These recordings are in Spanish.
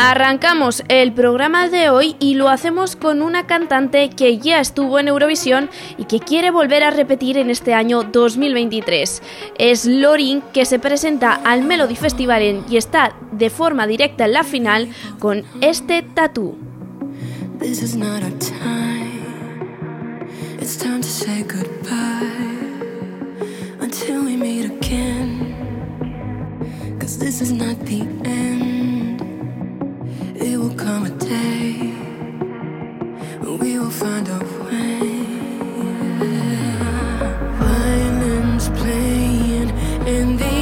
Arrancamos el programa de hoy y lo hacemos con una cantante que ya estuvo en Eurovisión y que quiere volver a repetir en este año 2023. Es Lorin que se presenta al Melody Festival y está de forma directa en la final con este tatú. this is not the end. It will come a day we will find a way. Violins playing and the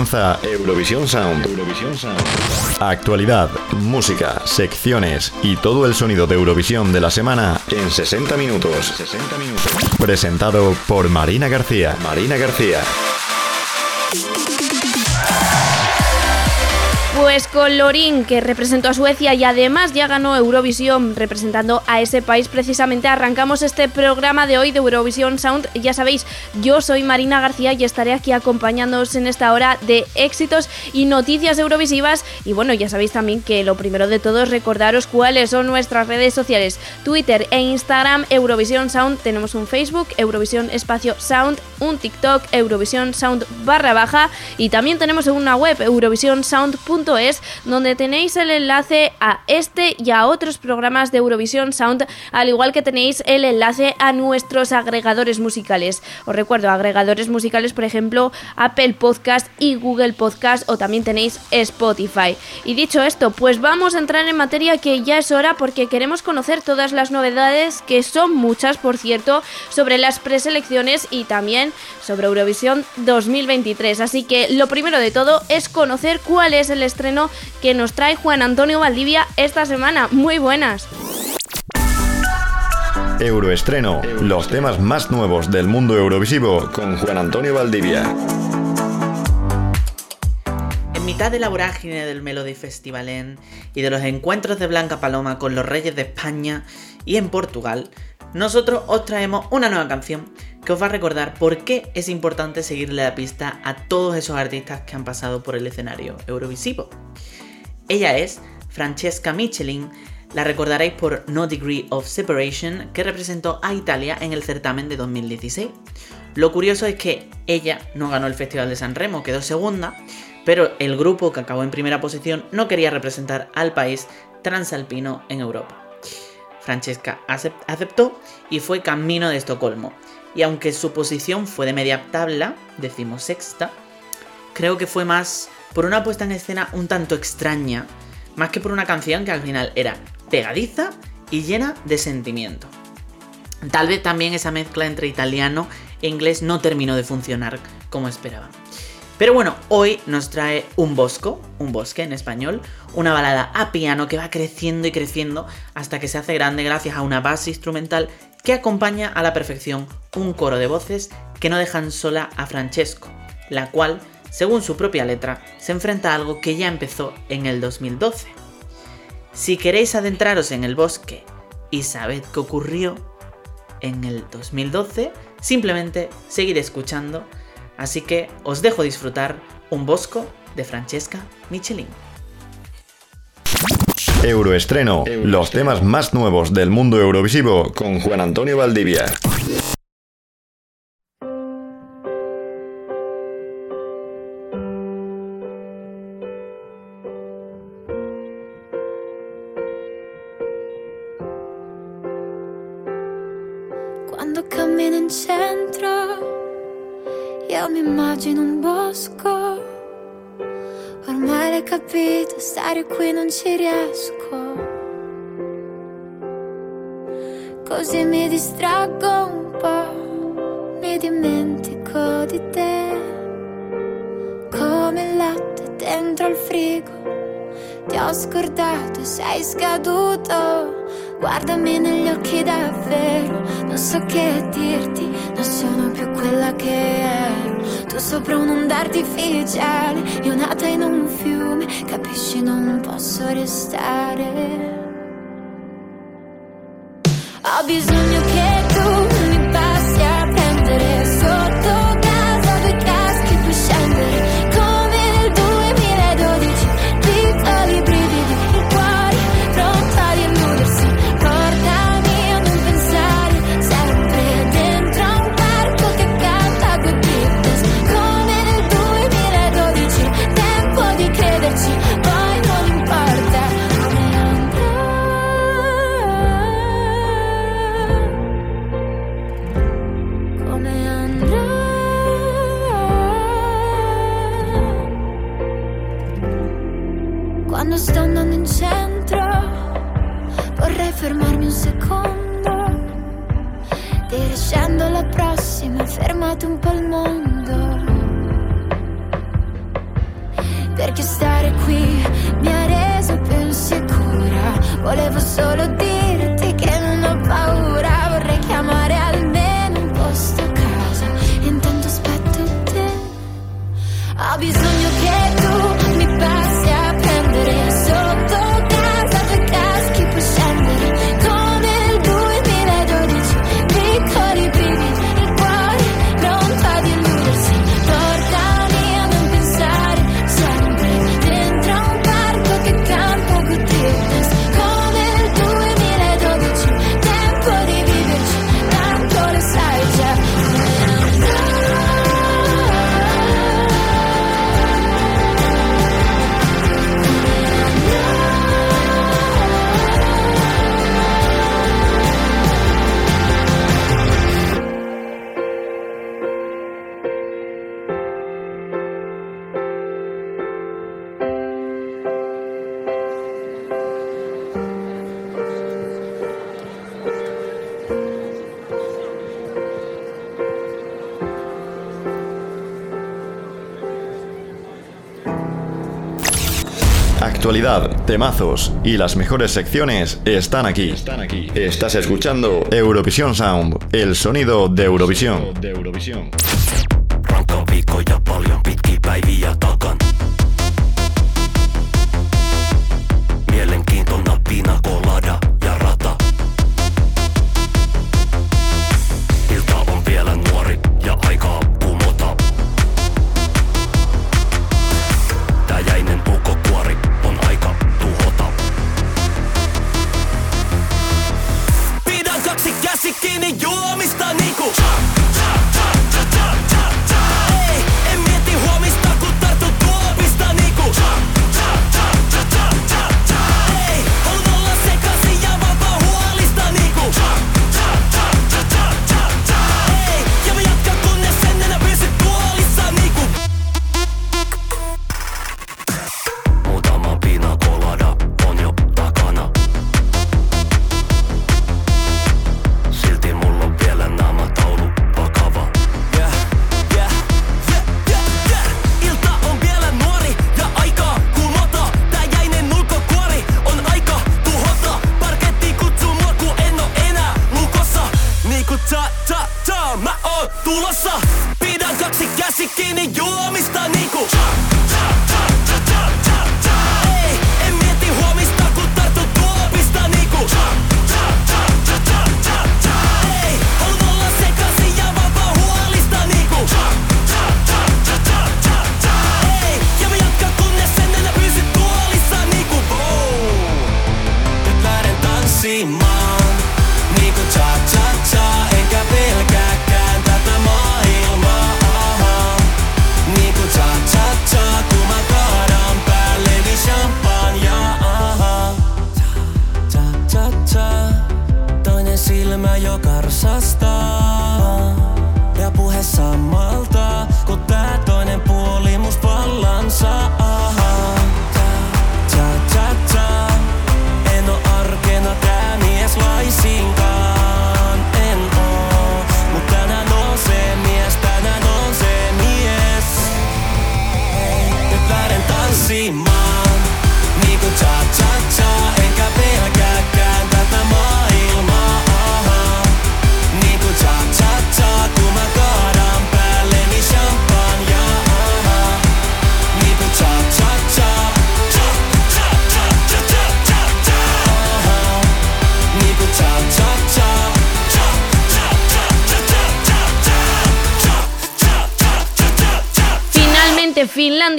Comienza Eurovisión Sound. Actualidad, música, secciones y todo el sonido de Eurovisión de la semana en 60 minutos. Presentado por Marina García. Marina García. Pues con Lorin, que representó a Suecia y además ya ganó Eurovisión representando a ese país, precisamente arrancamos este programa de hoy de Eurovisión Sound. Ya sabéis, yo soy Marina García y estaré aquí acompañándoos en esta hora de éxitos y noticias eurovisivas. Y bueno, ya sabéis también que lo primero de todo es recordaros cuáles son nuestras redes sociales: Twitter e Instagram, Eurovisión Sound. Tenemos un Facebook, Eurovisión Espacio Sound, un TikTok, Eurovisión Sound barra baja. Y también tenemos una web, eurovisionsound.es, donde tenéis el enlace a este y a otros programas de Eurovisión Sound, al igual que tenéis el enlace a nuestros agregadores musicales. Recuerdo, agregadores musicales, por ejemplo, Apple Podcast y Google Podcast, o también tenéis Spotify. Y dicho esto, pues vamos a entrar en materia que ya es hora porque queremos conocer todas las novedades, que son muchas, por cierto, sobre las preselecciones y también sobre Eurovisión 2023. Así que lo primero de todo es conocer cuál es el estreno que nos trae Juan Antonio Valdivia esta semana. Muy buenas. Euroestreno. Los temas más nuevos del mundo eurovisivo con Juan Antonio Valdivia. En mitad de la vorágine del Melody Festivalén y de los encuentros de Blanca Paloma con los Reyes de España y en Portugal, nosotros os traemos una nueva canción que os va a recordar por qué es importante seguirle la pista a todos esos artistas que han pasado por el escenario eurovisivo. Ella es Francesca Michelin, la recordaréis por No Degree of Separation, que representó a Italia en el certamen de 2016. Lo curioso es que ella no ganó el Festival de San Remo, quedó segunda, pero el grupo que acabó en primera posición no quería representar al país transalpino en Europa. Francesca aceptó y fue camino de Estocolmo. Y aunque su posición fue de media tabla, decimosexta, creo que fue más por una puesta en escena un tanto extraña, más que por una canción que al final era pegadiza y llena de sentimiento. Tal vez también esa mezcla entre italiano e inglés no terminó de funcionar como esperaba. Pero bueno, hoy nos trae un bosco, un bosque en español, una balada a piano que va creciendo y creciendo hasta que se hace grande gracias a una base instrumental que acompaña a la perfección un coro de voces que no dejan sola a Francesco, la cual, según su propia letra, se enfrenta a algo que ya empezó en el 2012. Si queréis adentraros en el bosque y sabed qué ocurrió en el 2012, simplemente seguid escuchando Así que os dejo disfrutar un bosco de Francesca Michelin. Euroestreno, los temas más nuevos del mundo eurovisivo con Juan Antonio Valdivia. Mi immagino un bosco. Ormai l'hai capito, stare qui non ci riesco. Così mi distraggo un po', mi dimentico di te. Come il latte dentro il frigo, ti ho scordato, sei scaduto. Guardami negli occhi davvero, non so che dirti, non sono più quella che ero. Tu sopra un'onda artificiale, io nata in un fiume, capisci non posso restare. Ho bisogno che Actualidad, temazos y las mejores secciones están aquí. Están aquí. Estás escuchando Eurovisión Sound, el sonido de Eurovisión.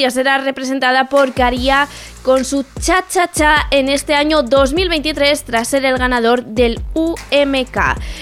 Será representada por Caria con su Cha Cha Cha en este año 2023 tras ser el ganador del UMK.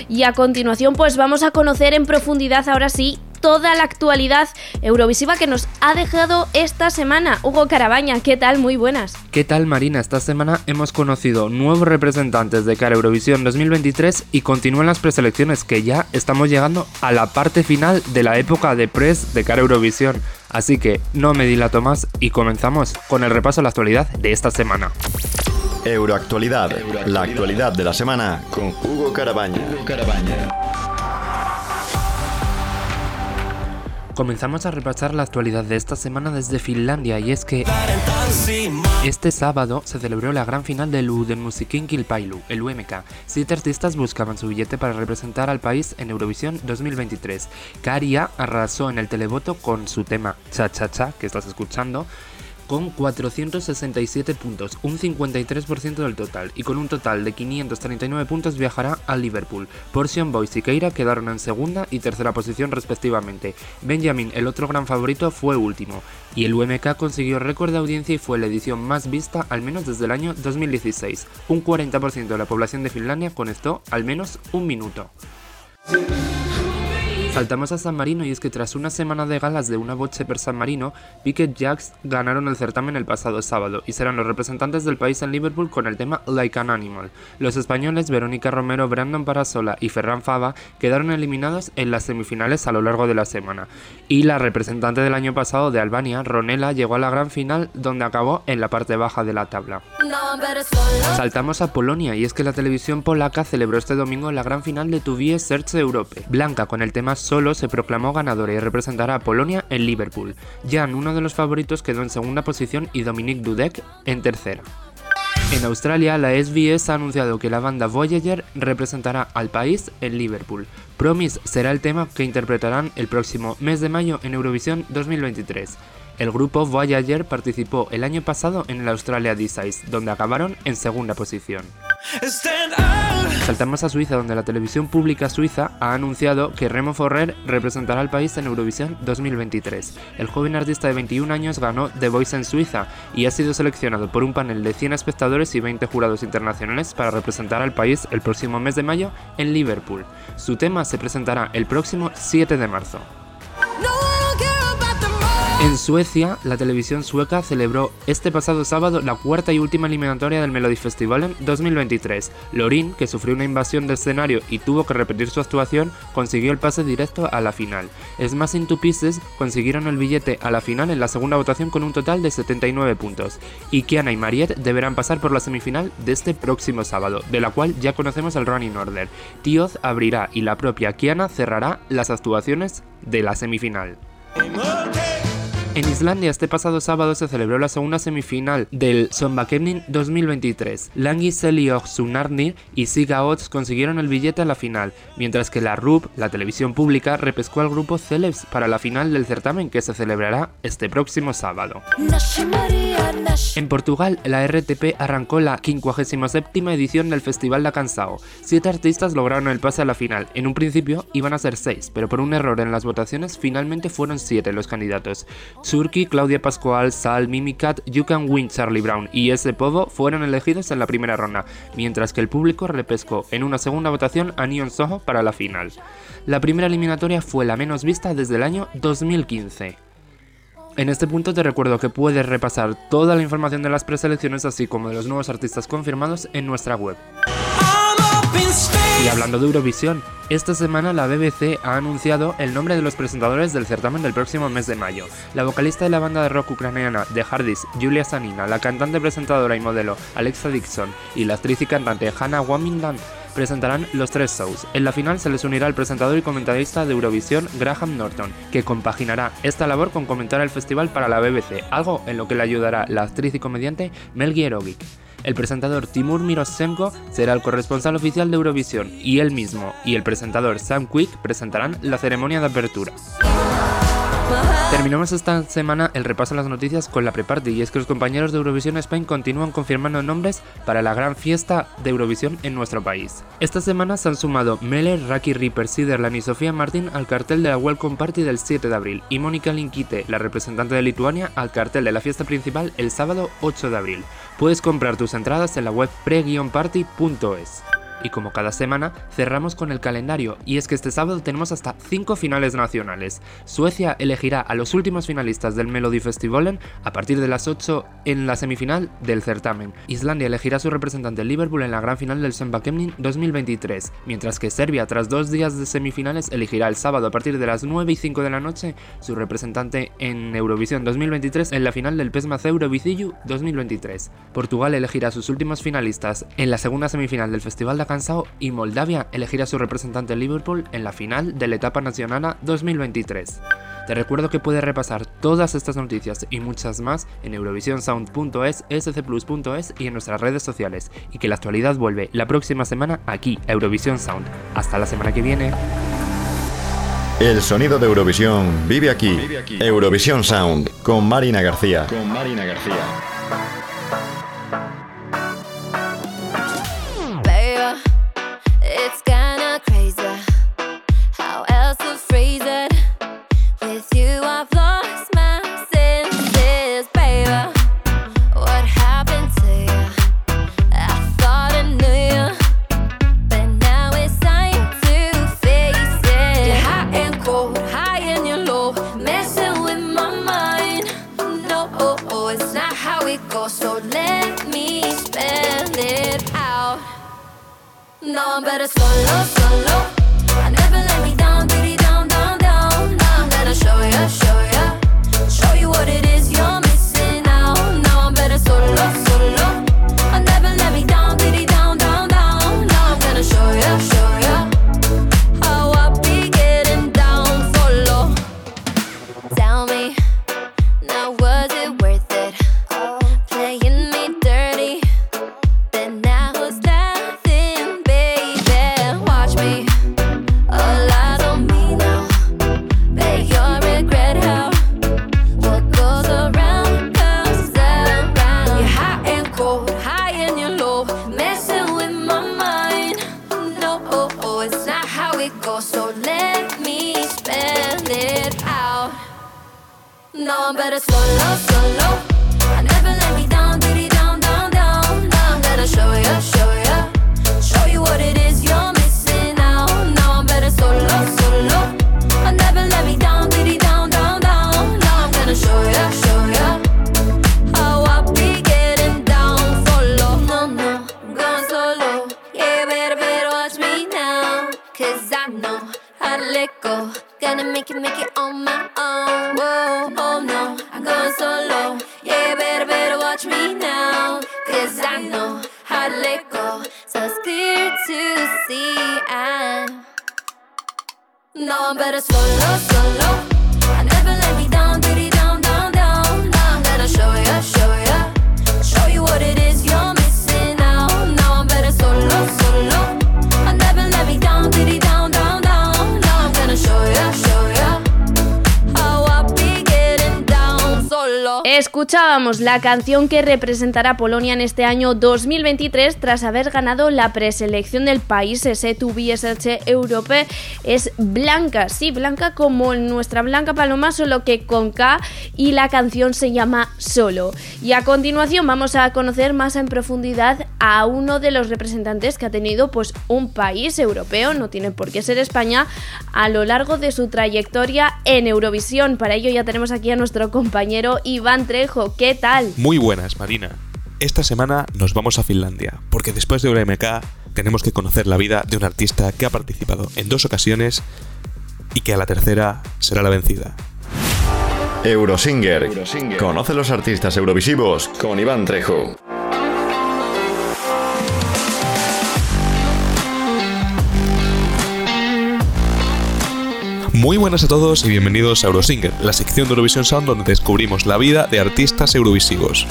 Y a continuación, pues vamos a conocer en profundidad ahora sí toda la actualidad eurovisiva que nos ha dejado esta semana. Hugo Carabaña, ¿qué tal? Muy buenas. ¿Qué tal Marina? Esta semana hemos conocido nuevos representantes de cara a Eurovisión 2023 y continúan las preselecciones que ya estamos llegando a la parte final de la época de press de cara a Eurovisión. Así que no me dilato más y comenzamos con el repaso a la actualidad de esta semana. Euroactualidad, la actualidad de la semana con Hugo Carabaña. Comenzamos a repasar la actualidad de esta semana desde Finlandia y es que este sábado se celebró la gran final del Uden Musikin Kilpailu, el UMK. Siete artistas buscaban su billete para representar al país en Eurovisión 2023. Karia arrasó en el televoto con su tema Cha Cha Cha, que estás escuchando, con 467 puntos, un 53% del total, y con un total de 539 puntos viajará a Liverpool. Portion Boys y Keira quedaron en segunda y tercera posición respectivamente. Benjamin, el otro gran favorito, fue último, y el UMK consiguió récord de audiencia y fue la edición más vista al menos desde el año 2016. Un 40% de la población de Finlandia conectó al menos un minuto. Saltamos a San Marino y es que tras una semana de galas de una boche per San Marino, Piquet Jacks ganaron el certamen el pasado sábado y serán los representantes del país en Liverpool con el tema Like an Animal. Los españoles Verónica Romero, Brandon Parasola y Ferran Fava quedaron eliminados en las semifinales a lo largo de la semana. Y la representante del año pasado de Albania, Ronela, llegó a la gran final donde acabó en la parte baja de la tabla. Saltamos a Polonia y es que la televisión polaca celebró este domingo la gran final de Tuvie Search Europe. Blanca con el tema Solo se proclamó ganadora y representará a Polonia en Liverpool. Jan, uno de los favoritos, quedó en segunda posición y Dominic Dudek en tercera. En Australia, la SBS ha anunciado que la banda Voyager representará al país en Liverpool. Promise será el tema que interpretarán el próximo mes de mayo en Eurovisión 2023. El grupo Voyager participó el año pasado en el Australia D-Size, donde acabaron en segunda posición. Saltamos a Suiza, donde la televisión pública suiza ha anunciado que Remo Forrer representará al país en Eurovisión 2023. El joven artista de 21 años ganó The Voice en Suiza y ha sido seleccionado por un panel de 100 espectadores y 20 jurados internacionales para representar al país el próximo mes de mayo en Liverpool. Su tema se presentará el próximo 7 de marzo. En Suecia, la televisión sueca celebró este pasado sábado la cuarta y última eliminatoria del Melodifestivalen 2023. Lorin, que sufrió una invasión de escenario y tuvo que repetir su actuación, consiguió el pase directo a la final. Smashing Two Pieces consiguieron el billete a la final en la segunda votación con un total de 79 puntos. Y Kiana y Mariette deberán pasar por la semifinal de este próximo sábado, de la cual ya conocemos el running order. Tioz abrirá y la propia Kiana cerrará las actuaciones de la semifinal. En Islandia este pasado sábado se celebró la segunda semifinal del Sonbakemnin 2023. Langi Seliog Sunarnir y Siga Odds consiguieron el billete a la final, mientras que la RUB, la televisión pública, repescó al grupo Celebs para la final del certamen que se celebrará este próximo sábado. En Portugal, la RTP arrancó la 57 edición del Festival da Cansao. Siete artistas lograron el pase a la final. En un principio iban a ser seis, pero por un error en las votaciones finalmente fueron siete los candidatos. Surki, Claudia Pascual, Sal, Mimicat, You Can Win, Charlie Brown y ese Povo fueron elegidos en la primera ronda, mientras que el público repescó en una segunda votación a Neon Soho para la final. La primera eliminatoria fue la menos vista desde el año 2015. En este punto te recuerdo que puedes repasar toda la información de las preselecciones así como de los nuevos artistas confirmados en nuestra web. Y hablando de Eurovisión, esta semana la BBC ha anunciado el nombre de los presentadores del certamen del próximo mes de mayo. La vocalista de la banda de rock ucraniana The Hardys, Julia Sanina, la cantante presentadora y modelo Alexa Dixon y la actriz y cantante Hannah Wamindan presentarán los tres shows. En la final se les unirá el presentador y comentarista de Eurovisión, Graham Norton, que compaginará esta labor con comentar el festival para la BBC, algo en lo que le ayudará la actriz y comediante Mel Gierovic. El presentador Timur Mirosenko será el corresponsal oficial de Eurovisión y él mismo y el presentador Sam Quick presentarán la ceremonia de apertura. Terminamos esta semana el repaso a las noticias con la pre-party y es que los compañeros de Eurovisión Spain continúan confirmando nombres para la gran fiesta de Eurovisión en nuestro país. Esta semana se han sumado Meller, Raki Ripper, Siderland y Sofía Martín al cartel de la Welcome Party del 7 de abril y Mónica Linkite, la representante de Lituania, al cartel de la fiesta principal el sábado 8 de abril. Puedes comprar tus entradas en la web pre-party.es. Y como cada semana, cerramos con el calendario, y es que este sábado tenemos hasta 5 finales nacionales. Suecia elegirá a los últimos finalistas del Melody Festivalen a partir de las 8 en la semifinal del certamen. Islandia elegirá a su representante Liverpool en la gran final del Sembakemnin 2023, mientras que Serbia, tras dos días de semifinales, elegirá el sábado a partir de las 9 y 5 de la noche su representante en Eurovisión 2023 en la final del PESMAC Eurovisiu 2023. Portugal elegirá a sus últimos finalistas en la segunda semifinal del Festival de Y Moldavia elegirá a su representante en Liverpool en la final de la etapa nacional 2023. Te recuerdo que puedes repasar todas estas noticias y muchas más en eurovisionsound.es, scplus.es y en nuestras redes sociales, y que la actualidad vuelve la próxima semana aquí, a Eurovisión Sound. Hasta la semana que viene. El sonido de Eurovisión vive aquí. Eurovisión Sound con Marina García. Con Marina García. Solo. La canción que representará Polonia en este año 2023 tras haber ganado la preselección del país S2BSH Europe. Es Blanca, sí, Blanca como nuestra Blanca Paloma, solo que con K y la canción se llama Solo. Y a continuación vamos a conocer más en profundidad a uno de los representantes que ha tenido pues un país europeo, no tiene por qué ser España, a lo largo de su trayectoria en Eurovisión. Para ello ya tenemos aquí a nuestro compañero Iván Trejo. ¿Qué tal? Muy buenas, Marina. Esta semana nos vamos a Finlandia, porque después de UMK tenemos que conocer la vida de un artista que ha participado en dos ocasiones y que a la tercera será la vencida. Eurosinger. Conoce los artistas eurovisivos con Iván Trejo. Muy buenas a todos y bienvenidos a Eurosinger, la sección de Eurovision Sound donde descubrimos la vida de artistas eurovisivos.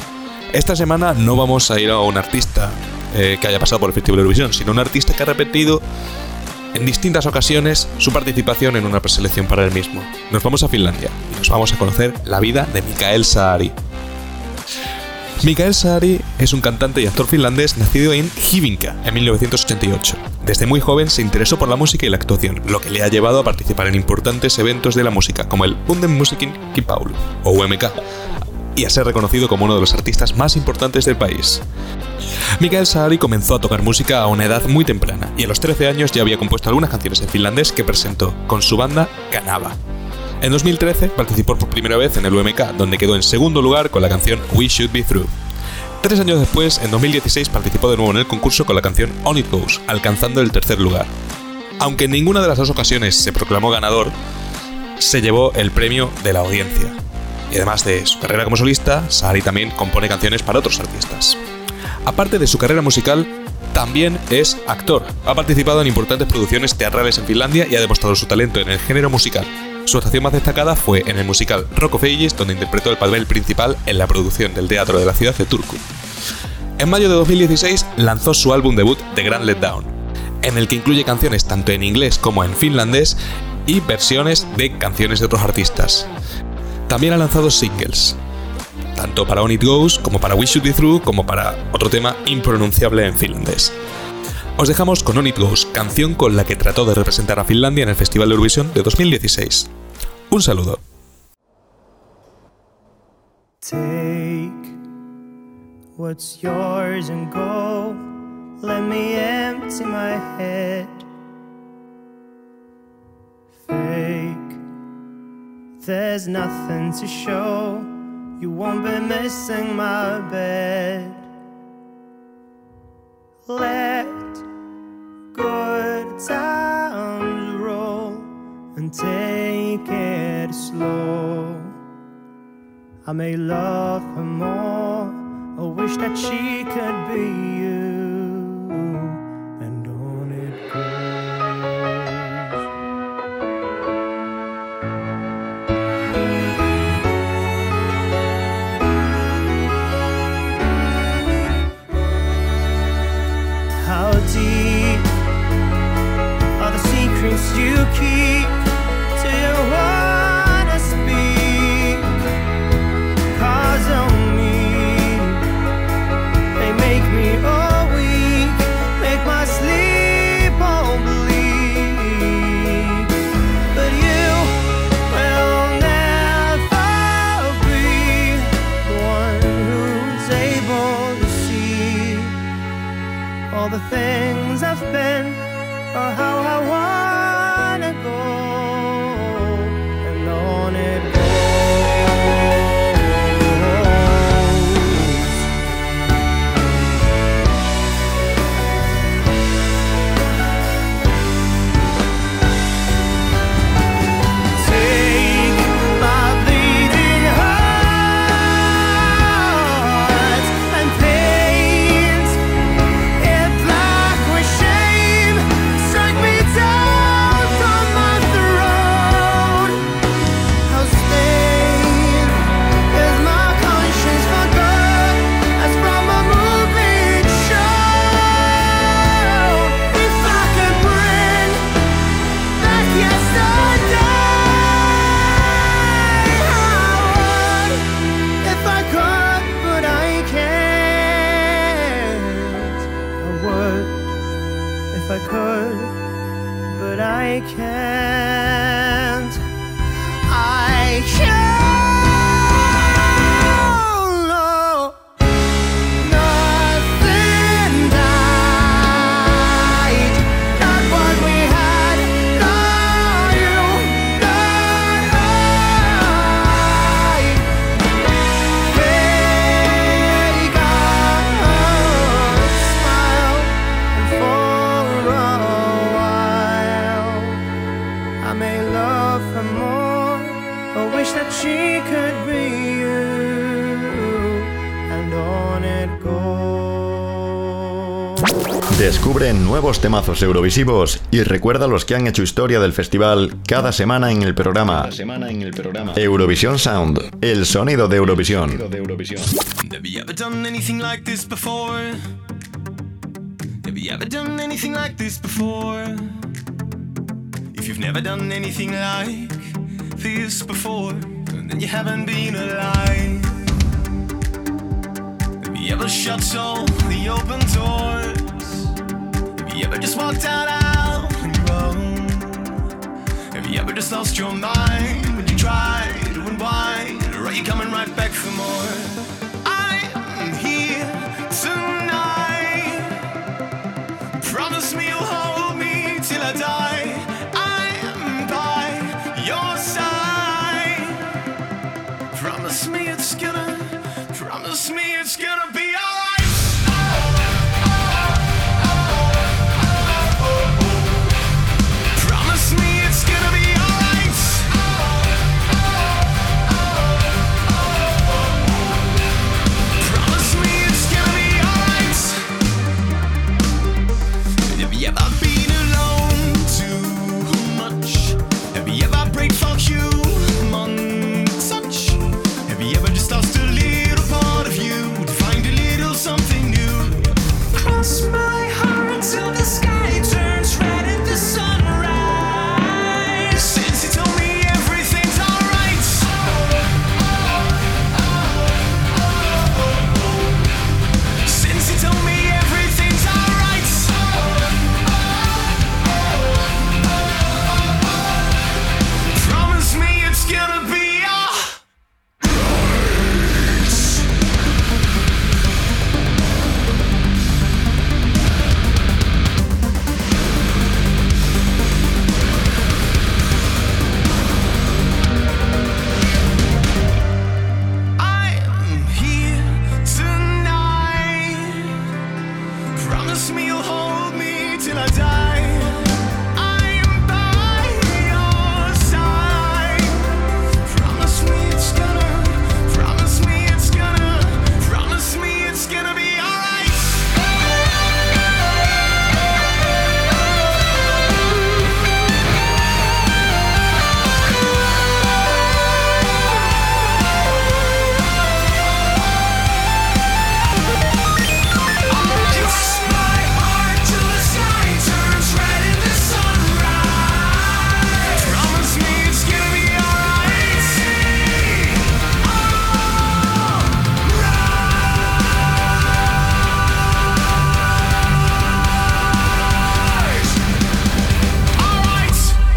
Esta semana no vamos a ir a un artista eh, que haya pasado por el Festival de Eurovisión, sino un artista que ha repetido en distintas ocasiones su participación en una preselección para el mismo. Nos vamos a Finlandia y nos vamos a conocer la vida de Mikael Saari. Mikael Saari es un cantante y actor finlandés nacido en Hivinka en 1988. Desde muy joven se interesó por la música y la actuación, lo que le ha llevado a participar en importantes eventos de la música como el Unden Musikin Kipaulu o UMK y a ser reconocido como uno de los artistas más importantes del país. Mikael Saari comenzó a tocar música a una edad muy temprana y a los 13 años ya había compuesto algunas canciones en finlandés que presentó con su banda Kanava. En 2013 participó por primera vez en el UMK, donde quedó en segundo lugar con la canción We Should Be Through. Tres años después, en 2016, participó de nuevo en el concurso con la canción On It Goes, alcanzando el tercer lugar. Aunque en ninguna de las dos ocasiones se proclamó ganador, se llevó el premio de la audiencia. Y además de su carrera como solista, Saari también compone canciones para otros artistas. Aparte de su carrera musical, también es actor. Ha participado en importantes producciones teatrales en Finlandia y ha demostrado su talento en el género musical. Su actuación más destacada fue en el musical Rock of Ages, donde interpretó el papel principal en la producción del teatro de la ciudad de Turku. En mayo de 2016 lanzó su álbum debut The Grand Letdown, en el que incluye canciones tanto en inglés como en finlandés y versiones de canciones de otros artistas. También ha lanzado singles, tanto para On It Goes como para We Should Be Through como para otro tema impronunciable en finlandés. Os dejamos con On It Goes, canción con la que trató de representar a Finlandia en el Festival de Eurovisión de 2016. Un saludo. Take what's yours and go. Let me empty my head. Fake, there's nothing to show. You won't be missing my bed. Let good times roll and take it slow. I may love her more, or wish that she could be you. And on it goes. How deep are the secrets you keep? Nuevos temazos eurovisivos y recuerda los que han hecho historia del festival cada semana en el programa. semana en el programa. Eurovisión Sound, el sonido de Eurovisión. de Eurovisión. Have you ever done anything like this before? Have you ever done anything like this before? If you've never done anything like this before, then you haven't been alive. Have you ever shut all the open doors? You ever just walked out on your own? Have you ever just lost your mind when you try to unwind?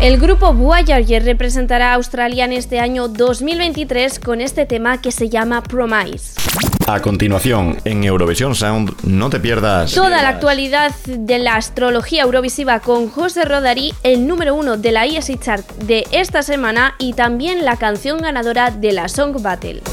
El grupo Voyager representará a Australia en este año 2023 con este tema que se llama Promise. A continuación, en Eurovisión Sound, no te pierdas. Toda la actualidad de la astrología eurovisiva con José Rodari, el número uno de la ESI Chart de esta semana y también la canción ganadora de la Song Battle.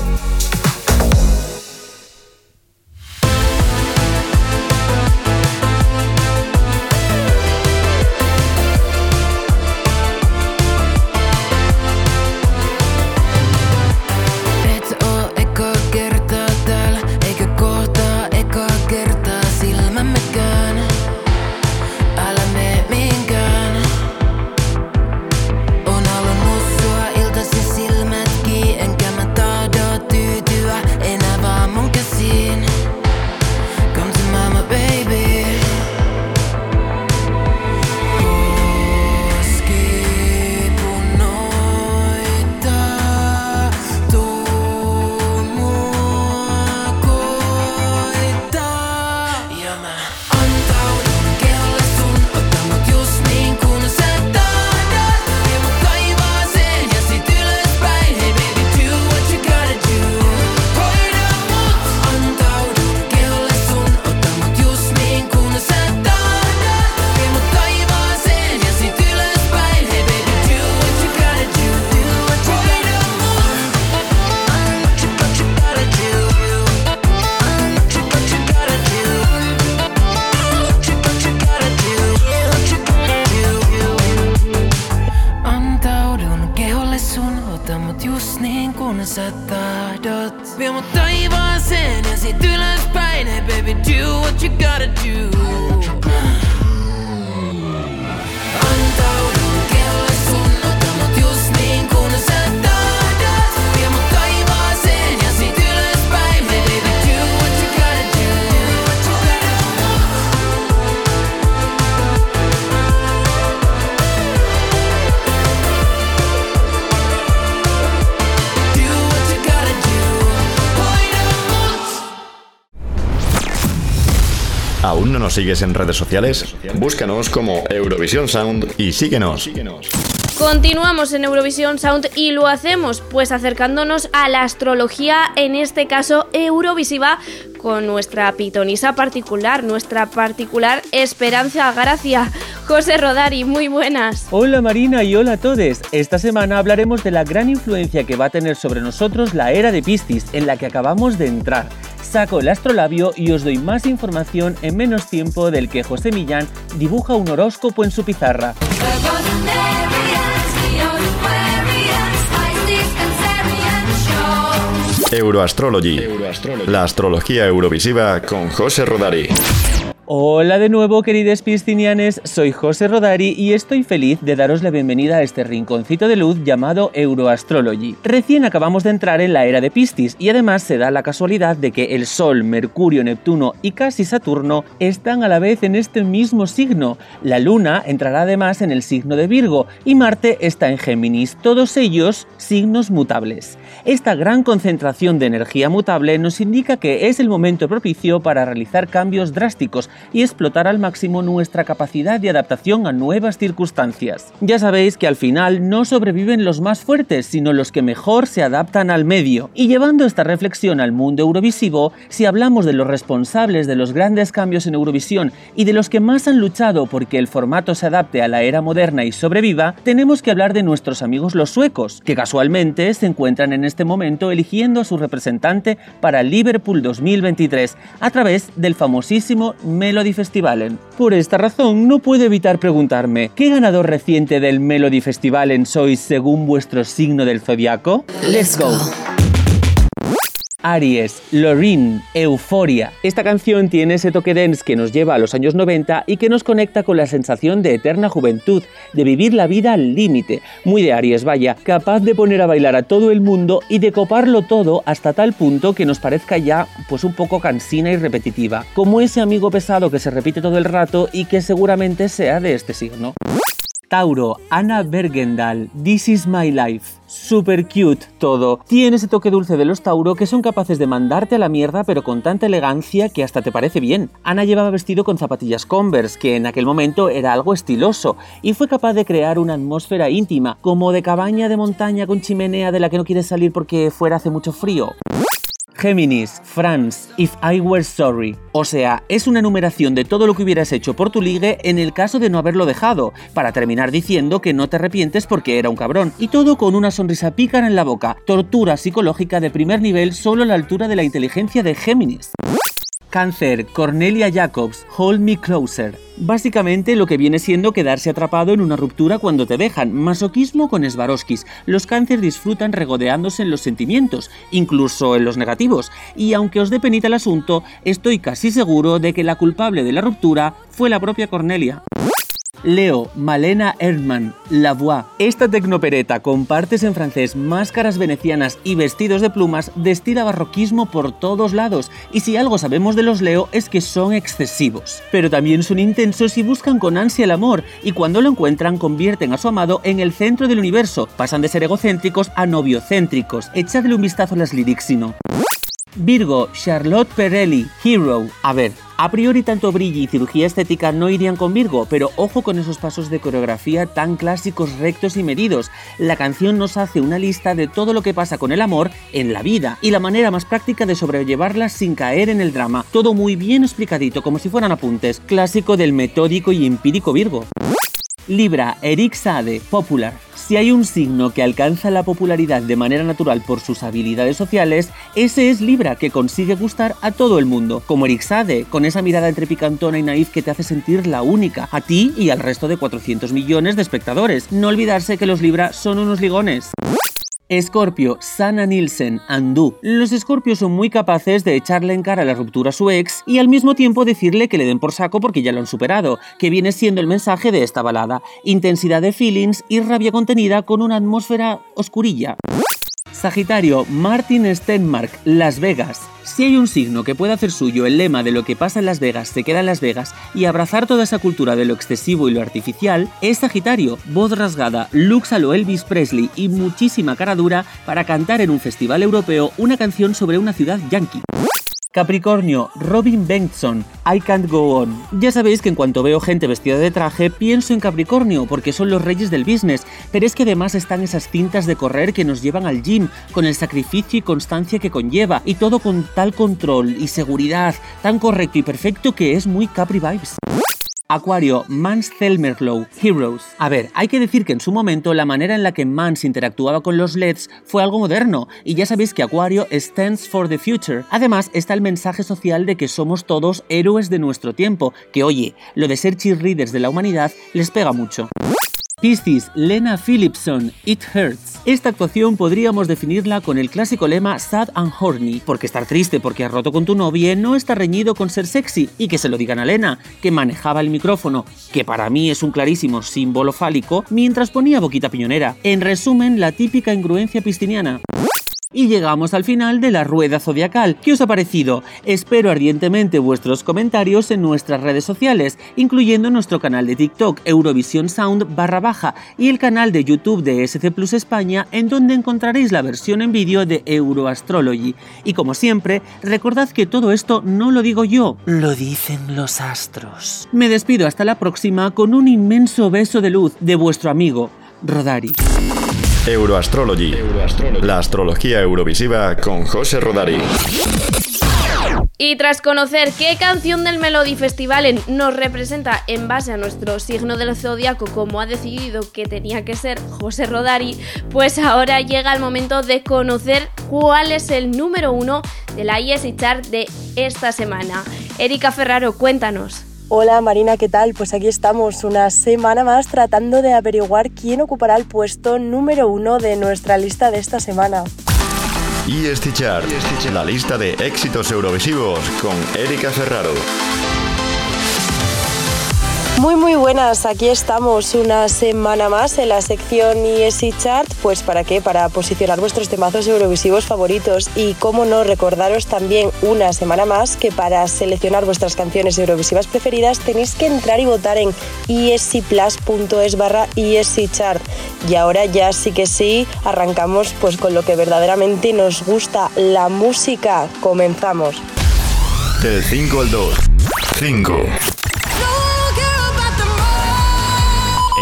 Sigues en redes sociales? Búscanos como Eurovisión Sound y síguenos. Continuamos en Eurovisión Sound y lo hacemos pues acercándonos a la astrología, en este caso Eurovisiva, con nuestra pitonisa particular, nuestra particular Esperanza Gracia. José Rodari, muy buenas. Hola Marina y hola a todos. Esta semana hablaremos de la gran influencia que va a tener sobre nosotros la era de Piscis, en la que acabamos de entrar. Saco el astrolabio y os doy más información en menos tiempo del que José Millán dibuja un horóscopo en su pizarra. Euroastrology. La astrología eurovisiva con José Rodari. Hola de nuevo, queridos piscinianes, soy José Rodari y estoy feliz de daros la bienvenida a este rinconcito de luz llamado Euroastrology. Recién acabamos de entrar en la era de Piscis y además se da la casualidad de que el Sol, Mercurio, Neptuno y casi Saturno están a la vez en este mismo signo. La Luna entrará además en el signo de Virgo y Marte está en Géminis, todos ellos signos mutables. Esta gran concentración de energía mutable nos indica que es el momento propicio para realizar cambios drásticos y explotar al máximo nuestra capacidad de adaptación a nuevas circunstancias. Ya sabéis que al final no sobreviven los más fuertes, sino los que mejor se adaptan al medio. Y llevando esta reflexión al mundo eurovisivo, si hablamos de los responsables de los grandes cambios en Eurovisión y de los que más han luchado porque el formato se adapte a la era moderna y sobreviva, tenemos que hablar de nuestros amigos los suecos, que casualmente se encuentran en este momento eligiendo a su representante para Liverpool 2023 a través del famosísimo Melody Festivalen. Por esta razón, no puedo evitar preguntarme, ¿qué ganador reciente del Melody Festivalen sois según vuestro signo del zodiaco? ¡Let's go! Aries, Loreen, Euforia. Esta canción tiene ese toque dance que nos lleva a los años 90 y que nos conecta con la sensación de eterna juventud, de vivir la vida al límite. Muy de Aries, vaya, capaz de poner a bailar a todo el mundo y de coparlo todo hasta tal punto que nos parezca ya pues un poco cansina y repetitiva, como ese amigo pesado que se repite todo el rato y que seguramente sea de este signo. Tauro, Ana Bergendal, This is my life. Super cute todo. Tiene ese toque dulce de los Tauro que son capaces de mandarte a la mierda pero con tanta elegancia que hasta te parece bien. Ana llevaba vestido con zapatillas Converse, que en aquel momento era algo estiloso, y fue capaz de crear una atmósfera íntima, como de cabaña de montaña con chimenea de la que no quieres salir porque fuera hace mucho frío. Géminis, France, If I Were Sorry. O sea, es una enumeración de todo lo que hubieras hecho por tu ligue en el caso de no haberlo dejado, para terminar diciendo que no te arrepientes porque era un cabrón. Y todo con una sonrisa pícara en la boca. Tortura psicológica de primer nivel solo a la altura de la inteligencia de Géminis. Cáncer, Cornelia Jacobs, Hold Me Closer. Básicamente lo que viene siendo quedarse atrapado en una ruptura cuando te dejan, masoquismo con Swarovskis. Los cáncer disfrutan regodeándose en los sentimientos, incluso en los negativos, y aunque os dé penita el asunto, estoy casi seguro de que la culpable de la ruptura fue la propia Cornelia. Leo, Malena Erdmann, La Voix. Esta tecnopereta con partes en francés, máscaras venecianas y vestidos de plumas destila barroquismo por todos lados. Y si algo sabemos de los Leo es que son excesivos. Pero también son intensos y buscan con ansia el amor. Y cuando lo encuentran convierten a su amado en el centro del universo. Pasan de ser egocéntricos a noviocéntricos. Echadle un vistazo a las lyrics. Virgo, Charlotte Perelli, Hero. A ver, a priori tanto brillo y cirugía estética no irían con Virgo, pero ojo con esos pasos de coreografía tan clásicos, rectos y medidos. La canción nos hace una lista de todo lo que pasa con el amor en la vida y la manera más práctica de sobrellevarla sin caer en el drama. Todo muy bien explicadito, como si fueran apuntes. Clásico del metódico y empírico Virgo. Libra, Eric Sade, Popular. Si hay un signo que alcanza la popularidad de manera natural por sus habilidades sociales, ese es Libra, que consigue gustar a todo el mundo, como Eric con esa mirada entre picantona y naif que te hace sentir la única, a ti y al resto de 400 millones de espectadores. No olvidarse que los Libra son unos ligones. Escorpio, Sana Nielsen, Andú. Los escorpios son muy capaces de echarle en cara la ruptura a su ex y al mismo tiempo decirle que le den por saco porque ya lo han superado, que viene siendo el mensaje de esta balada. Intensidad de feelings y rabia contenida con una atmósfera oscurilla. Sagitario, Martin Stenmark, Las Vegas. Si hay un signo que puede hacer suyo el lema de lo que pasa en Las Vegas se queda en Las Vegas y abrazar toda esa cultura de lo excesivo y lo artificial, es Sagitario, voz rasgada, looks a lo Elvis Presley y muchísima cara dura para cantar en un festival europeo una canción sobre una ciudad yankee. Capricornio, Robin Bengtson, I Can't Go On. Ya sabéis que en cuanto veo gente vestida de traje, pienso en Capricornio, porque son los reyes del business, pero es que además están esas cintas de correr que nos llevan al gym, con el sacrificio y constancia que conlleva, y todo con tal control y seguridad, tan correcto y perfecto que es muy Capri Vibes. Acuario, Mans Thelmerlow, Heroes. A ver, hay que decir que en su momento la manera en la que Mans interactuaba con los LEDs fue algo moderno, y ya sabéis que Acuario stands for the future. Además, está el mensaje social de que somos todos héroes de nuestro tiempo, que oye, lo de ser cheerleaders de la humanidad les pega mucho. Piscis, Lena Philipson, It Hurts. Esta actuación podríamos definirla con el clásico lema Sad and Horny, porque estar triste porque has roto con tu novia no está reñido con ser sexy, y que se lo digan a Lena, que manejaba el micrófono, que para mí es un clarísimo símbolo fálico, mientras ponía boquita piñonera. En resumen, la típica ingruencia pistiniana. Y llegamos al final de la rueda zodiacal. ¿Qué os ha parecido? Espero ardientemente vuestros comentarios en nuestras redes sociales, incluyendo nuestro canal de TikTok Eurovisión Sound barra baja y el canal de YouTube de SC Plus España, en donde encontraréis la versión en vídeo de Euroastrology. Y como siempre, recordad que todo esto no lo digo yo, lo dicen los astros. Me despido hasta la próxima con un inmenso beso de luz de vuestro amigo Rodari. Euroastrology. La astrología eurovisiva con José Rodari. Y tras conocer qué canción del Melody Festival nos representa en base a nuestro signo del zodiaco, como ha decidido que tenía que ser José Rodari, pues ahora llega el momento de conocer cuál es el número uno de la ESI Chart de esta semana. Erika Ferraro, cuéntanos. Hola Marina, ¿qué tal? Pues aquí estamos una semana más tratando de averiguar quién ocupará el puesto número uno de nuestra lista de esta semana. EST Chart, la lista de éxitos eurovisivos con Erika Ferraro. Muy muy buenas, aquí estamos una semana más en la sección ESI Chart, pues para qué, para posicionar vuestros temazos eurovisivos favoritos y cómo no recordaros también una semana más que para seleccionar vuestras canciones eurovisivas preferidas tenéis que entrar y votar en esiplus.es barra Chart y ahora ya sí que sí arrancamos pues con lo que verdaderamente nos gusta, la música, comenzamos. Del 5 al 2. 5.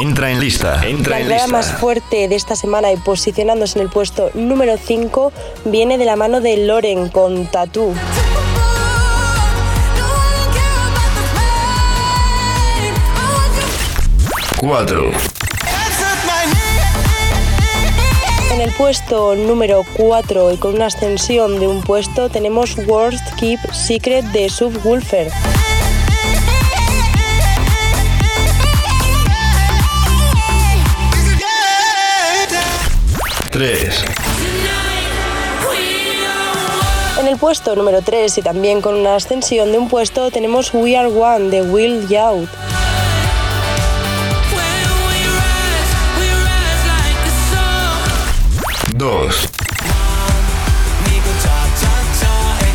Entra en lista. Entra La en entrada lista. más fuerte de esta semana y posicionándose en el puesto número 5 viene de la mano de Loren con Tattoo. 4. En el puesto número 4 y con una ascensión de un puesto tenemos Worst Keep Secret de Subwoofer. 3. En el puesto número 3 y también con una ascensión de un puesto tenemos We Are One de Will Youth. Dos.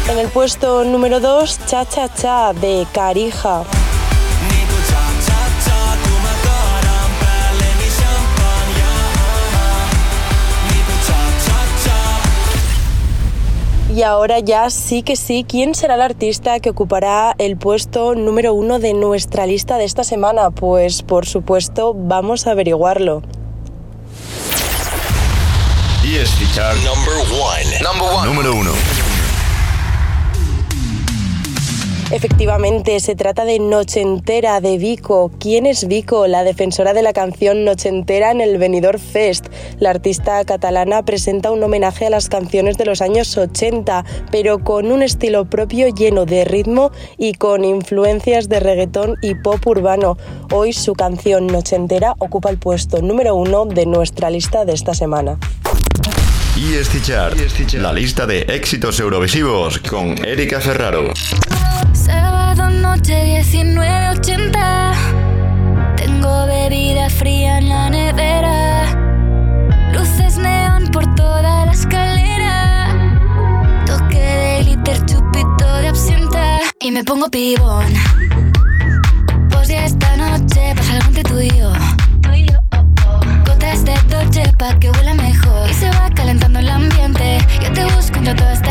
En el puesto número 2 Cha Cha Cha de Carija. Y ahora ya sí que sí, ¿quién será el artista que ocupará el puesto número uno de nuestra lista de esta semana? Pues por supuesto vamos a averiguarlo. EST Chart. Number 1. Número 1. Efectivamente, se trata de Noche Entera de Vico. ¿Quién es Vico? La defensora de la canción Noche Entera en el Benidorm Fest. La artista catalana presenta un homenaje a las canciones de los años 80, pero con un estilo propio lleno de ritmo y con influencias de reggaetón y pop urbano. Hoy su canción Noche Entera ocupa el puesto número uno de nuestra lista de esta semana. EST Chart. La lista de éxitos eurovisivos con Erika Ferraro. Sábado noche 1980. Tengo bebida fría en la nevera. Luces neón por toda la escalera. Toque de glitter, chupito de absenta. Y me pongo pibón. Pues ya esta noche pasa algo entre tú y yo. Gotas de Dolce pa' que huela mejor Y se va calentando el ambiente Yo te busco entre toda esta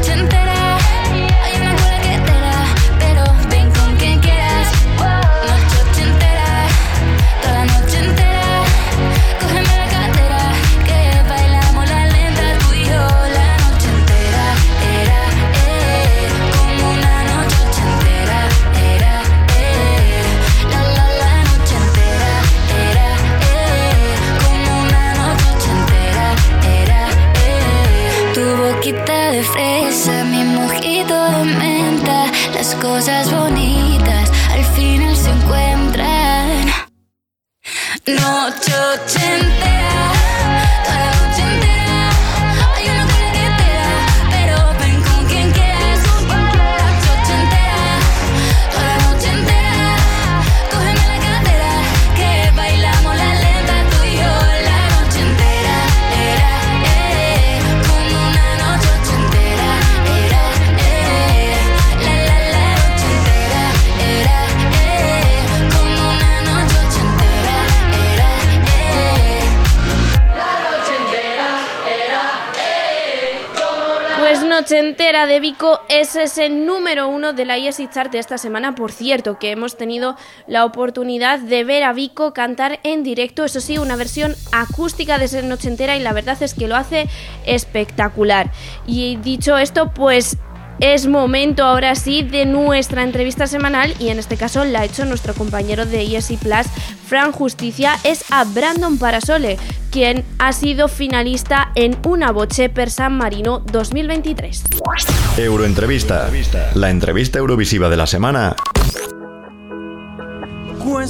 Noche ochentera, Noche Entera de Vico es ese número uno de la ESI Chart de esta semana. Por cierto, que hemos tenido la oportunidad de ver a Vico cantar en directo, eso sí, una versión acústica de ese Noche Entera y la verdad es que lo hace espectacular. Y dicho esto, pues es momento ahora sí de nuestra entrevista semanal y en este caso la ha hecho nuestro compañero de ESI Plus, Fran Justicia, es a Brandon Parasole, quien ha sido finalista en Una Voce per San Marino 2023. Euroentrevista. La entrevista eurovisiva de la semana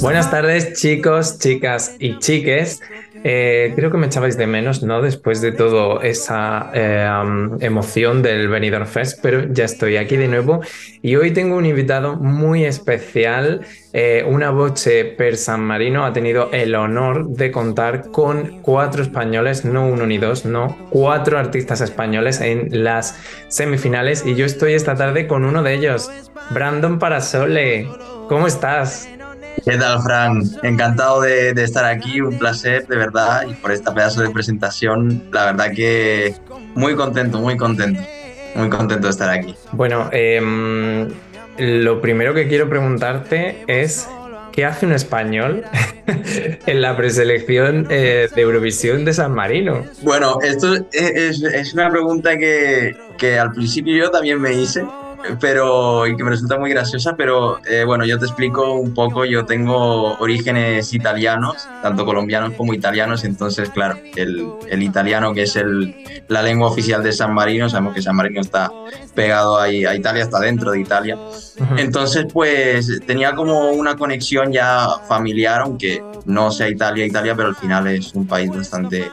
Buenas tardes, chicos, chicas y chiques. Eh, creo que me echabais de menos, ¿no? Después de toda esa eh, emoción del Benidorm Fest, pero ya estoy aquí de nuevo y hoy tengo un invitado muy especial. Eh, una voce per San Marino ha tenido el honor de contar con cuatro españoles, no uno ni dos, no, cuatro artistas españoles en las semifinales y yo estoy esta tarde con uno de ellos, Brandon Parasole. ¿Cómo estás? ¿Qué tal, Fran? Encantado de, de estar aquí, un placer, de verdad, y por esta pedazo de presentación, la verdad que muy contento, muy contento, muy contento de estar aquí. Bueno, em, lo primero que quiero preguntarte es, ¿qué hace un español en la preselección eh, de Eurovisión de San Marino? Bueno, esto es, es- es una pregunta que, que al principio yo también me hice, pero y que me resulta muy graciosa, pero eh, bueno, yo te explico un poco, yo tengo orígenes italianos, tanto colombianos como italianos, entonces claro, el, el italiano que es el, la lengua oficial de San Marino, sabemos que San Marino está pegado ahí a Italia, está dentro de Italia, entonces pues tenía como una conexión ya familiar, aunque no sea Italia, Italia, pero al final es un país bastante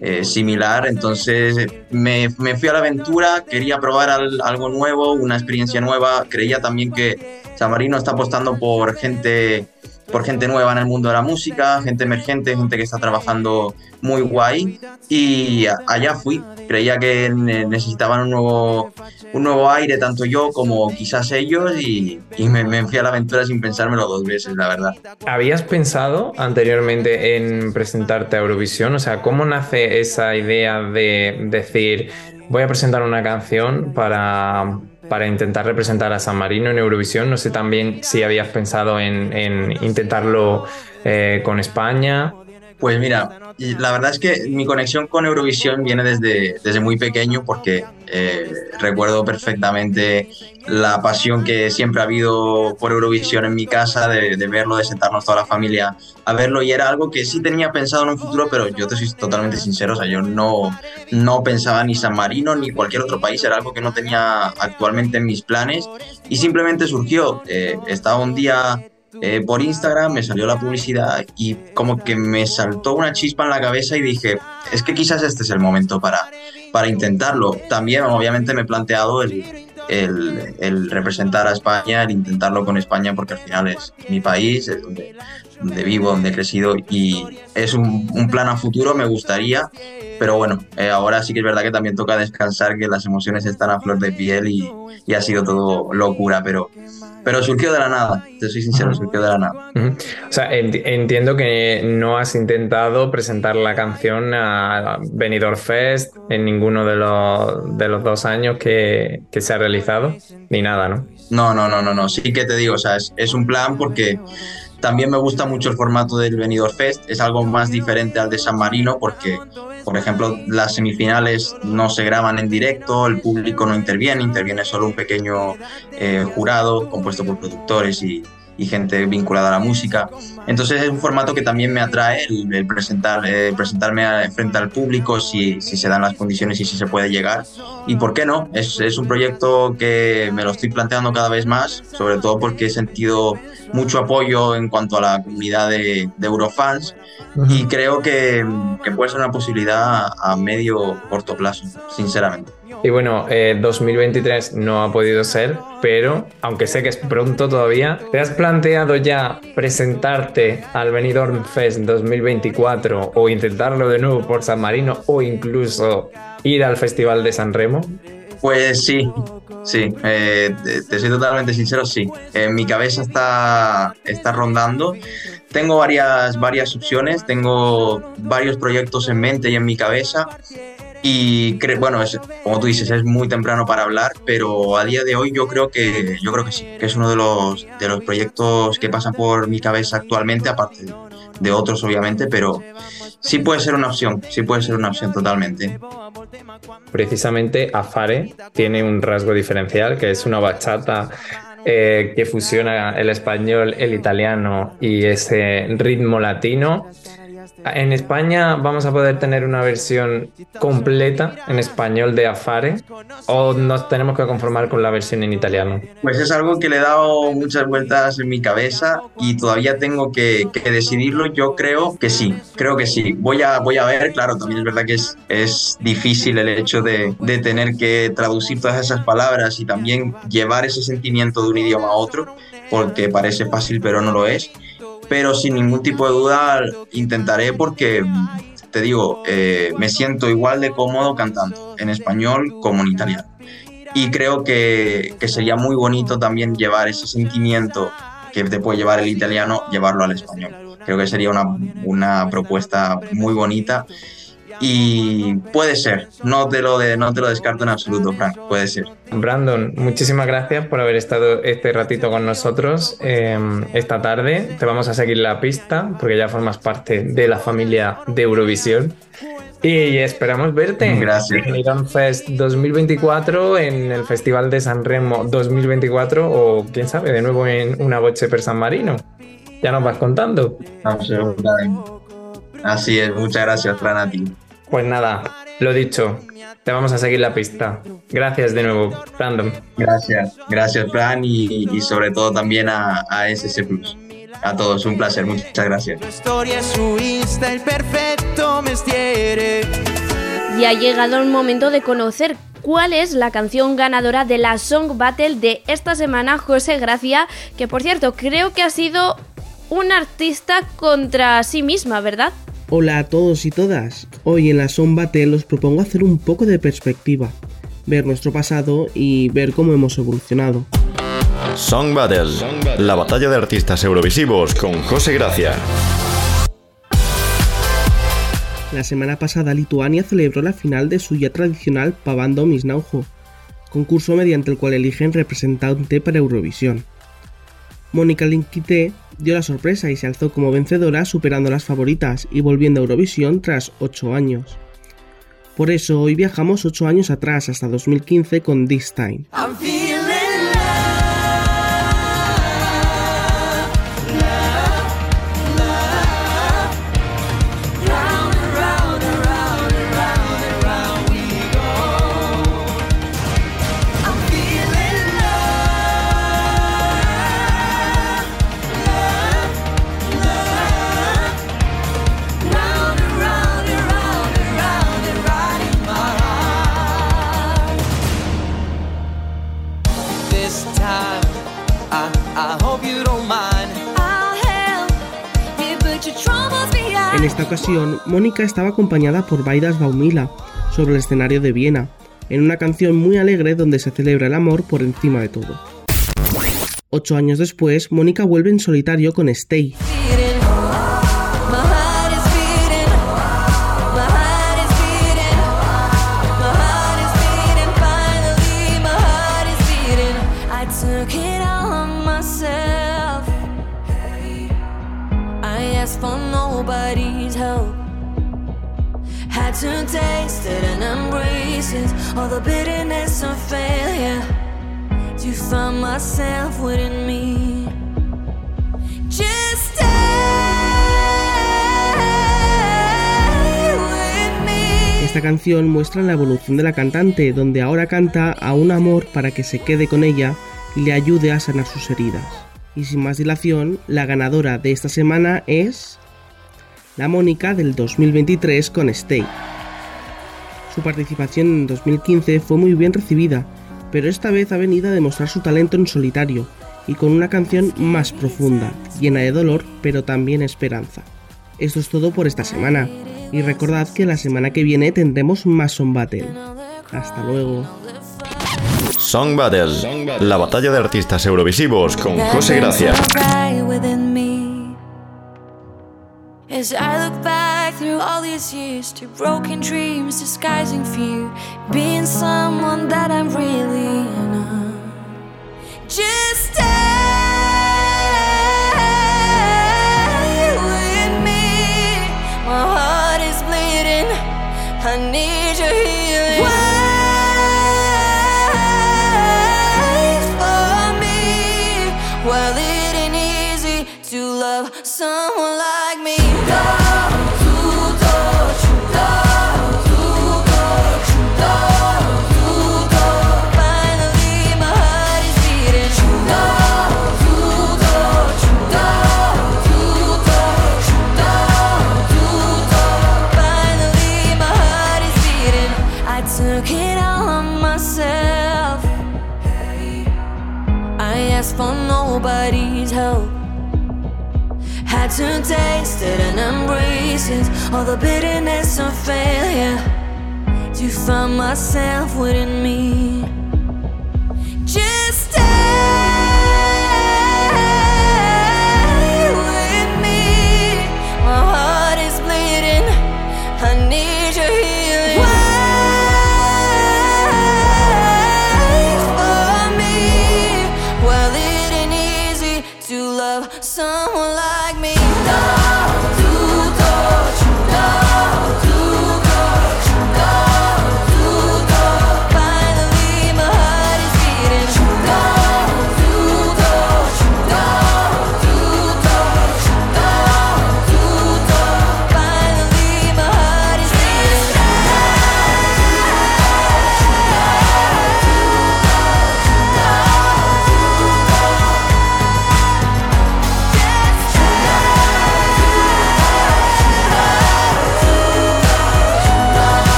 eh, similar. Entonces me, me fui a la aventura, quería probar al- algo nuevo, una experiencia nueva. Creía también que San Marino está apostando por gente, por gente nueva en el mundo de la música, gente emergente, gente que está trabajando muy guay. Y allá fui. Creía que ne- necesitaban un nuevo, un nuevo aire, tanto yo como quizás ellos, y, y me, me fui a la aventura sin pensármelo dos veces, la verdad. ¿Habías pensado anteriormente en presentarte a Eurovisión? O sea, ¿cómo nace esa idea de decir, voy a presentar una canción para, para intentar representar a San Marino en Eurovisión? No sé también si habías pensado en, en intentarlo eh, con España. Pues mira, la verdad es que mi conexión con Eurovisión viene desde, desde muy pequeño porque eh, recuerdo perfectamente la pasión que siempre ha habido por Eurovisión en mi casa, de, de verlo, de sentarnos toda la familia a verlo y era algo que sí tenía pensado en un futuro, pero yo te soy totalmente sincero, o sea, yo no, no pensaba ni San Marino ni cualquier otro país, era algo que no tenía actualmente en mis planes y simplemente surgió. Eh, estaba un día eh, por Instagram, me salió la publicidad y como que me saltó una chispa en la cabeza y dije, es que quizás este es el momento para, para intentarlo. También obviamente me he planteado el, representar a España, el intentarlo con España, porque al final es mi país, es donde, vivo, donde he crecido y es un, un plan a futuro, me gustaría, pero bueno, eh, ahora sí que es verdad que también toca descansar, que las emociones están a flor de piel y, y ha sido todo locura, pero, pero surgió de la nada, te soy sincero, surgió de la nada. O sea, enti- entiendo que no has intentado presentar la canción a Benidorm Fest en ninguno de los, de los dos años que, que se ha realizado, ni nada, ¿no? No, no, no, no, no. Sí que te digo, o sea, es, es un plan porque también me gusta mucho el formato del Benidorm Fest. Es algo más diferente al de San Marino porque, por ejemplo, las semifinales no se graban en directo, el público no interviene, interviene solo un pequeño eh, jurado compuesto por productores y, y gente vinculada a la música. Entonces es un formato que también me atrae el, el presentar, eh, presentarme a- frente al público si, si se dan las condiciones y si se puede llegar. Y por qué no, es, es un proyecto que me lo estoy planteando cada vez más, sobre todo porque he sentido mucho apoyo en cuanto a la comunidad de, de Eurofans y creo que, que puede ser una posibilidad a medio corto plazo, sinceramente. Y bueno, eh, 2023 no ha podido ser, pero aunque sé que es pronto todavía, ¿te has planteado ya presentarte al Benidorm Fest 2024 o intentarlo de nuevo por San Marino o incluso ir al Festival de San Remo? Pues sí, sí, eh, te, te soy totalmente sincero, sí. En mi cabeza está, está rondando. Tengo varias, varias opciones, tengo varios proyectos en mente y en mi cabeza. Y bueno, como tú dices, es muy temprano para hablar, pero a día de hoy yo creo que, yo creo que sí, que es uno de los, de los proyectos que pasan por mi cabeza actualmente, aparte de, de otros obviamente, pero sí puede ser una opción, sí puede ser una opción totalmente. Precisamente Afare tiene un rasgo diferencial que es una bachata eh, que fusiona el español, el italiano y ese ritmo latino. En España vamos a poder tener una versión completa en español de Afare o nos tenemos que conformar con la versión en italiano. Pues es algo que le he dado muchas vueltas en mi cabeza y todavía tengo que, que decidirlo. Yo creo que sí, creo que sí. Voy a, voy a ver, claro, también es verdad que es, es difícil el hecho de, de tener que traducir todas esas palabras y también llevar ese sentimiento de un idioma a otro, porque parece fácil pero no lo es. Pero sin ningún tipo de duda intentaré porque, te digo, eh, me siento igual de cómodo cantando en español como en italiano y creo que, que sería muy bonito también llevar ese sentimiento que te puede llevar el italiano, llevarlo al español. Creo que sería una, una propuesta muy bonita y puede ser, no te, lo de, no te lo descarto en absoluto, Frank, puede ser. Brandon, muchísimas gracias por haber estado este ratito con nosotros eh, esta tarde. Te vamos a seguir la pista porque ya formas parte de la familia de Eurovisión. Y esperamos verte Gracias. en Iron Fest 2024, en el Festival de San Remo 2024 o quién sabe, de nuevo en una boche per San Marino. Ya nos vas contando. Absolutamente. Así es, muchas gracias, Fran, a ti. Pues nada, lo dicho, te vamos a seguir la pista. Gracias de nuevo, Brandon. Gracias, gracias, Fran, y, y sobre todo también a, a SC Plus. A todos, un placer, muchas gracias. Y ha llegado el momento de conocer cuál es la canción ganadora de la Song Battle de esta semana, José Gracia, que por cierto creo que ha sido un artista contra sí misma, ¿verdad? Hola a todos y todas. Hoy en la Son Battle os propongo hacer un poco de perspectiva, ver nuestro pasado y ver cómo hemos evolucionado. Song Battle, la batalla de artistas eurovisivos con José Gracia. La semana pasada Lituania celebró la final de su ya tradicional Pavando Misnaujo, concurso mediante el cual eligen representante para Eurovisión. Mónica Linkité dio la sorpresa y se alzó como vencedora superando a las favoritas y volviendo a Eurovisión tras 8 años. Por eso hoy viajamos 8 años atrás hasta 2015 con This Time. Ocasión, Mónica estaba acompañada por Vaidas Baumila sobre el escenario de Viena, en una canción muy alegre donde se celebra el amor por encima de todo. Ocho años después, Mónica vuelve en solitario con Stay, Esta canción muestra la evolución de la cantante, donde ahora canta a un amor para que se quede con ella y le ayude a sanar sus heridas. Y sin más dilación, la ganadora de esta semana es la Mónica del 2023 con Stay. Su participación en 2015 fue muy bien recibida, pero esta vez ha venido a demostrar su talento en solitario y con una canción más profunda, llena de dolor, pero también esperanza. Esto es todo por esta semana, y recordad que la semana que viene tendremos más Son Battle. Hasta luego. Song Battle, la batalla de artistas eurovisivos con José Gracia. All these years to broken dreams, disguising fear, being someone that I'm really not. Just stay with me. My heart is bleeding. I need Had to taste it and embrace it. All the bitterness of failure. To find myself within me.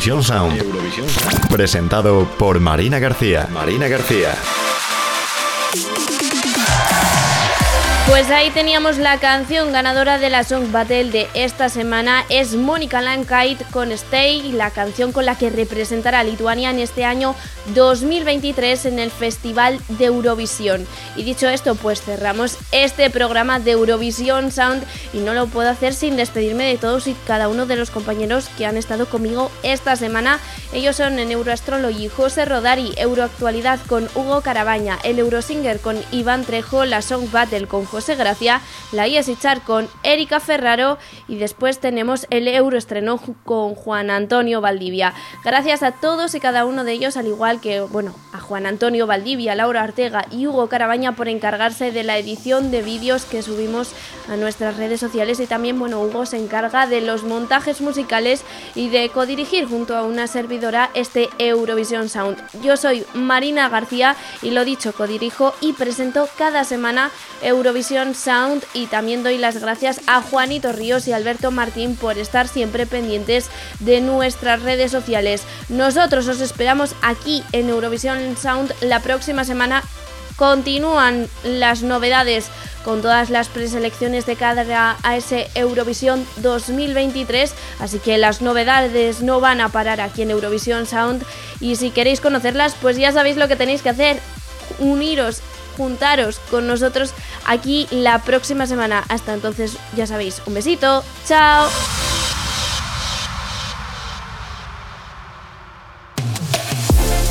Eurovisión Sound. Presentado por Marina García. Marina García. Pues ahí teníamos la canción ganadora de la Song Battle de esta semana. Es Mónica Lankait con Stay, la canción con la que representará a Lituania en este año 2023 en el Festival de Eurovisión. Y dicho esto, pues cerramos este programa de Eurovisión Sound y no lo puedo hacer sin despedirme de todos y cada uno de los compañeros que han estado conmigo esta semana. Ellos son en Euroastrology José Rodari, Euroactualidad con Hugo Carabaña, el Eurosinger con Iván Trejo, la Song Battle con José Gracia, la Easy Chart con Erika Ferraro y después tenemos el Euroestreno con Juan Antonio Valdivia. Gracias a todos y cada uno de ellos, al igual que, bueno, a Juan Antonio Valdivia, Laura Ortega y Hugo Carabaña por encargarse de la edición de vídeos que subimos a nuestras redes sociales y también, bueno, Hugo se encarga de los montajes musicales y de codirigir junto a una servidora este Eurovisión Sound. Yo soy Marina García y lo dicho, codirijo y presento cada semana Eurovisión Sound y también doy las gracias a Juanito Ríos y Alberto Martín por estar siempre pendientes de nuestras redes sociales. Nosotros os esperamos aquí en Eurovisión Sound la próxima semana. Continúan las novedades con todas las preselecciones de cada a ese Eurovisión 2023, así que las novedades no van a parar aquí en Eurovisión Sound y si queréis conocerlas, pues ya sabéis lo que tenéis que hacer, uniros juntaros con nosotros aquí la próxima semana. Hasta entonces, ya sabéis, un besito, chao.